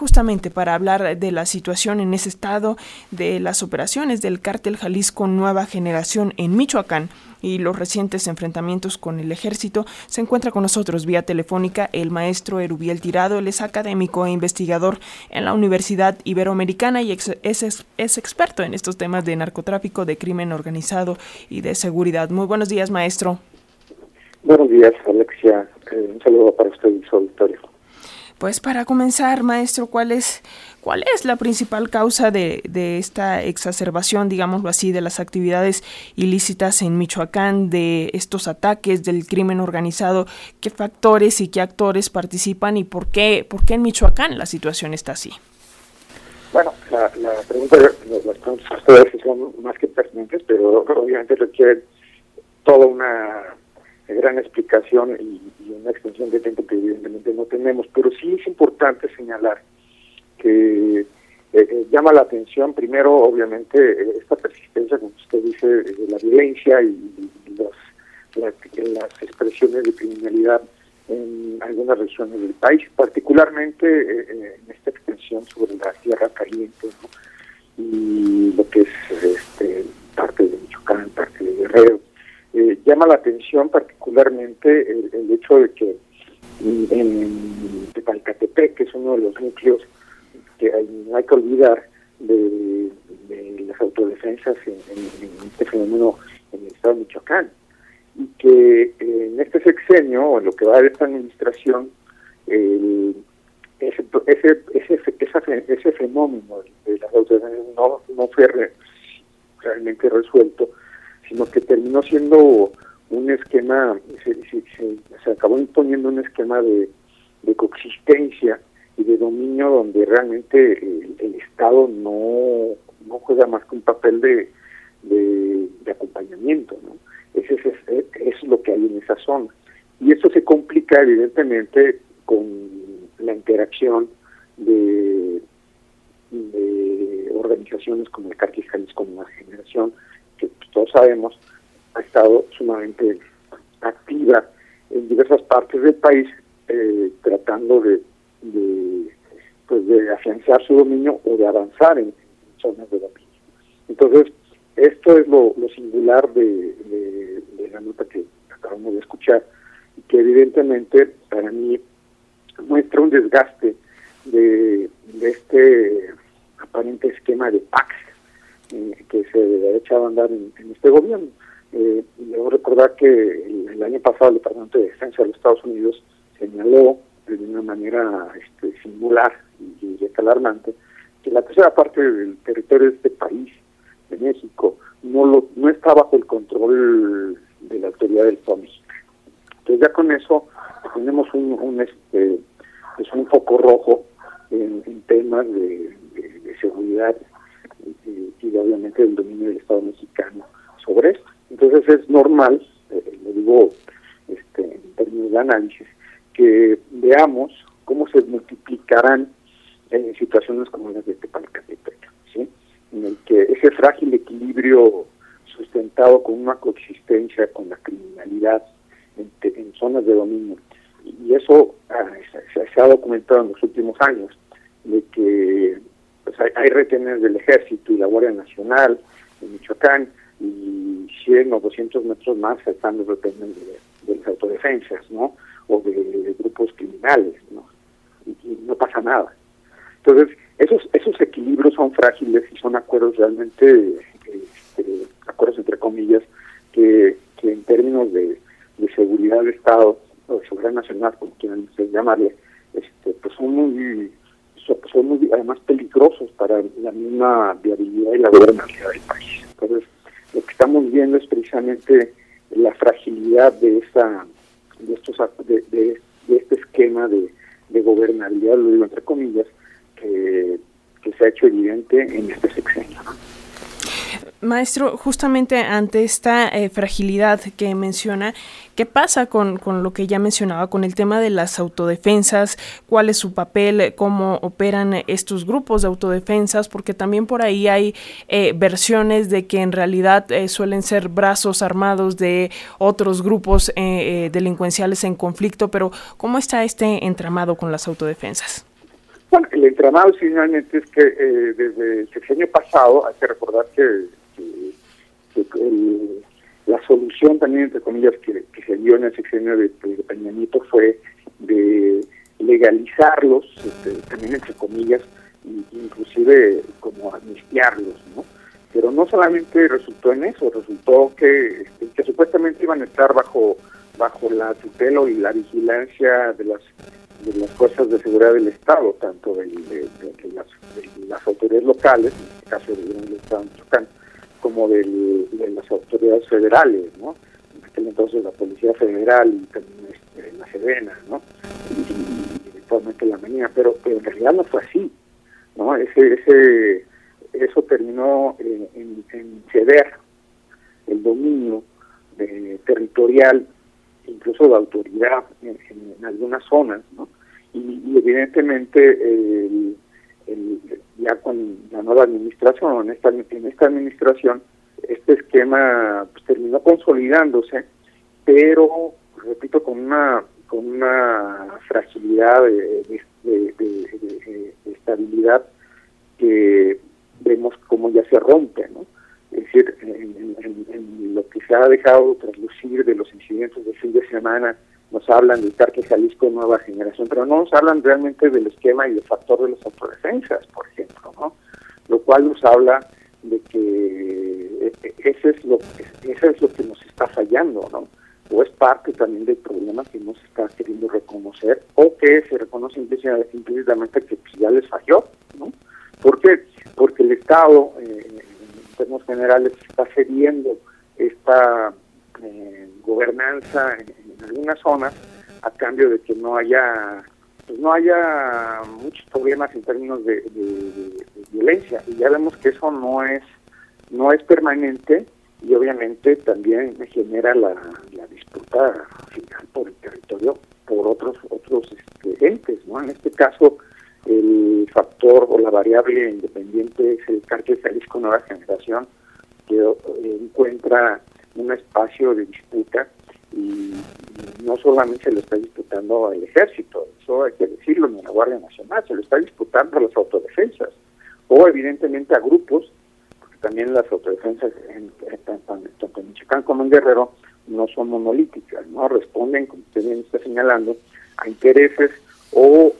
justamente para hablar de la situación en ese estado, de las operaciones del cártel Jalisco Nueva Generación en Michoacán y los recientes enfrentamientos con el ejército, se encuentra con nosotros vía telefónica el maestro Erubiel Tirado. Él es académico e investigador en la Universidad Iberoamericana y es, experto en estos temas de narcotráfico, de crimen organizado y de seguridad. Muy buenos días, maestro. Buenos días, Alexia. Eh, un saludo para usted y su auditorio. Pues para comenzar, maestro, ¿cuál es, cuál es la principal causa de, de, esta exacerbación, digámoslo así, de las actividades ilícitas en Michoacán, de estos ataques del crimen organizado? ¿Qué factores y qué actores participan y por qué, por qué en Michoacán la situación está así? Bueno, la, la pregunta, las preguntas son más que pertinentes, pero obviamente requieren toda una gran explicación y, una extensión de tiempo que evidentemente no tenemos, pero sí es importante señalar que eh, eh, llama la atención primero obviamente eh, esta persistencia, como usted dice, de la violencia y, las, expresiones de criminalidad en algunas regiones del país, particularmente en esta extensión sobre la Tierra Caliente lo que es este, parte de Michoacán, parte de Guerrero eh, llama la atención particularmente el, hecho de que en Tepalcatepec, que es uno de los núcleos que no hay que olvidar de, las autodefensas en, este fenómeno en el estado de Michoacán, y que en este sexenio, o en lo que va de esta administración, ese, ese, ese, fenómeno de las autodefensas no, no fue realmente resuelto, terminó siendo un esquema, se, acabó imponiendo un esquema de, coexistencia y de dominio donde realmente el, Estado no, no juega más que un papel de, de, acompañamiento. ¿no? Ese es, es, lo que hay en esa zona. Y eso se complica evidentemente con la interacción de, de organizaciones como el Carquis Jalisco Nueva Generación, que todos sabemos ha estado sumamente activa en diversas partes del país eh, tratando de, pues de afianzar su dominio o de avanzar en, zonas de dominio. Entonces, esto es lo, singular de, la nota que acabamos de escuchar y que evidentemente para mí muestra un desgaste de, de este aparente esquema de PAX eh, que se debe echado a andar en, este gobierno. Eh, debo recordar que el, año pasado el Departamento de Defensa de los Estados Unidos señaló de una manera este, singular y, y alarmante que la tercera parte del territorio de este país, de México, no lo, no está bajo el control de la autoridad del mexicano. Entonces ya con eso tenemos un, un este pues un foco rojo en, temas de, seguridad y, obviamente el dominio del Estado mexicano sobre esto. Entonces es normal, eh, lo digo este, en términos de análisis, que veamos cómo se multiplicarán en situaciones como las de Tepalcatepec, ¿sí? en el que ese frágil equilibrio sustentado con una coexistencia con la criminalidad en, zonas de dominio, y eso ah, se, ha documentado en los últimos años, de que pues, hay, retenes del Ejército y la Guardia Nacional en Michoacán y 100 o 200 metros más están retenes de, las autodefensas, ¿no? O de, grupos criminales, ¿no? Y, no pasa nada. Entonces, esos esos equilibrios son frágiles y son acuerdos realmente, este, acuerdos entre comillas, que, que en términos de, seguridad de Estado o de seguridad nacional, como quieran llamarle, este, pues son muy son muy, además peligrosos para la misma viabilidad y la gobernabilidad del país. Entonces, lo que estamos viendo es precisamente la fragilidad de esta de estos de, de, este esquema de, de, gobernabilidad, lo digo entre comillas, que, que se ha hecho evidente en este sexenio. Maestro, justamente ante esta eh, fragilidad que menciona, ¿qué pasa con, con, lo que ya mencionaba, con el tema de las autodefensas? ¿Cuál es su papel? ¿Cómo operan estos grupos de autodefensas? Porque también por ahí hay eh, versiones de que en realidad eh, suelen ser brazos armados de otros grupos delincuenciales en conflicto, pero ¿cómo está este entramado con las autodefensas? Bueno, el entramado finalmente es que eh, desde el sexenio pasado, hay que recordar que, la solución también, entre comillas, que, se dio en el sexenio de, de fue de legalizarlos, este, también entre comillas, inclusive como amnistiarlos, ¿no? Pero no solamente resultó en eso, resultó que, este, que supuestamente iban a estar bajo bajo la tutela y la vigilancia de las de las fuerzas de seguridad del Estado, tanto de, las, autoridades locales, en este caso del Estado de como de las autoridades federales, ¿no? En aquel entonces la Policía Federal y también este, la Sedena, ¿no? Y, eventualmente la Manía, pero, en realidad no fue así, ¿no? Ese, ese, eso terminó en, ceder el dominio eh, territorial incluso de autoridad en, algunas zonas, ¿no? Y, evidentemente ya con la nueva administración, en esta, en esta administración, este esquema pues, terminó consolidándose, pero, repito, con una con una fragilidad de, estabilidad que vemos como ya se rompe, ¿no? Es decir, en, lo que se ha dejado traslucir de los incidentes del fin de semana, nos hablan del Parque Jalisco Nueva Generación, pero no nos hablan realmente del esquema y del factor de las autodefensas, por cual habla de que e, e, ese es lo que, eso es lo que nos está fallando, ¿no? O es parte también del problema que no se está queriendo reconocer, o que se reconoce implícitamente que pues, ya les falló, ¿no? ¿Por qué? Porque el Estado, eh, términos generales está cediendo esta eh, gobernanza en, algunas zonas a cambio de que no haya pues no haya muchos problemas en términos de, violencia. Y ya vemos que eso no es no es permanente y obviamente también genera la, disputa final por el territorio por otros otros este, entes no en este caso el factor o la variable independiente es el cártel Jalisco Nueva Generación, que eh, encuentra un espacio de disputa y, no solamente se lo está disputando al ejército, eso hay que decirlo, ni a la Guardia Nacional, se lo está disputando a las autodefensas, o evidentemente a grupos, porque también las autodefensas en, tanto en Michoacán como en Guerrero no son monolíticas, no responden, como usted bien está señalando, a intereses o,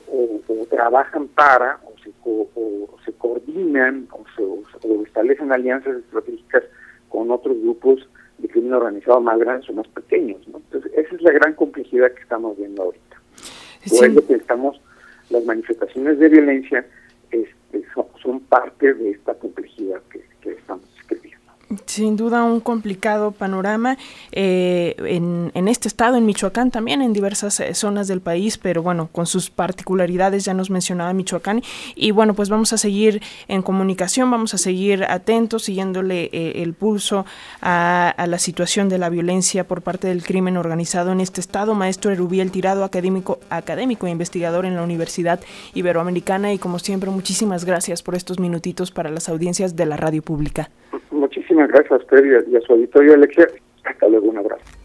trabajan para o se, se coordinan o, se, establecen alianzas estratégicas con otros grupos crimen organizado más grandes o más pequeños. Entonces, esa es la gran complejidad que estamos viendo ahorita. Por eso que estamos, las manifestaciones de violencia este, son, parte de esta complejidad que, que estamos sin duda un complicado panorama eh, en, en, este estado, en Michoacán también, en diversas eh, zonas del país, pero bueno, con sus particularidades ya nos mencionaba Michoacán y bueno, pues vamos a seguir en comunicación, vamos a seguir atentos, siguiéndole eh, el pulso a, a, la situación de la violencia por parte del crimen organizado en este estado. Maestro Erubiel Tirado, académico, académico e investigador en la Universidad Iberoamericana y como siempre, muchísimas gracias por estos minutitos para las audiencias de la radio pública. Gracias a usted y a, su auditorio, Alexia. Hasta luego, un abrazo.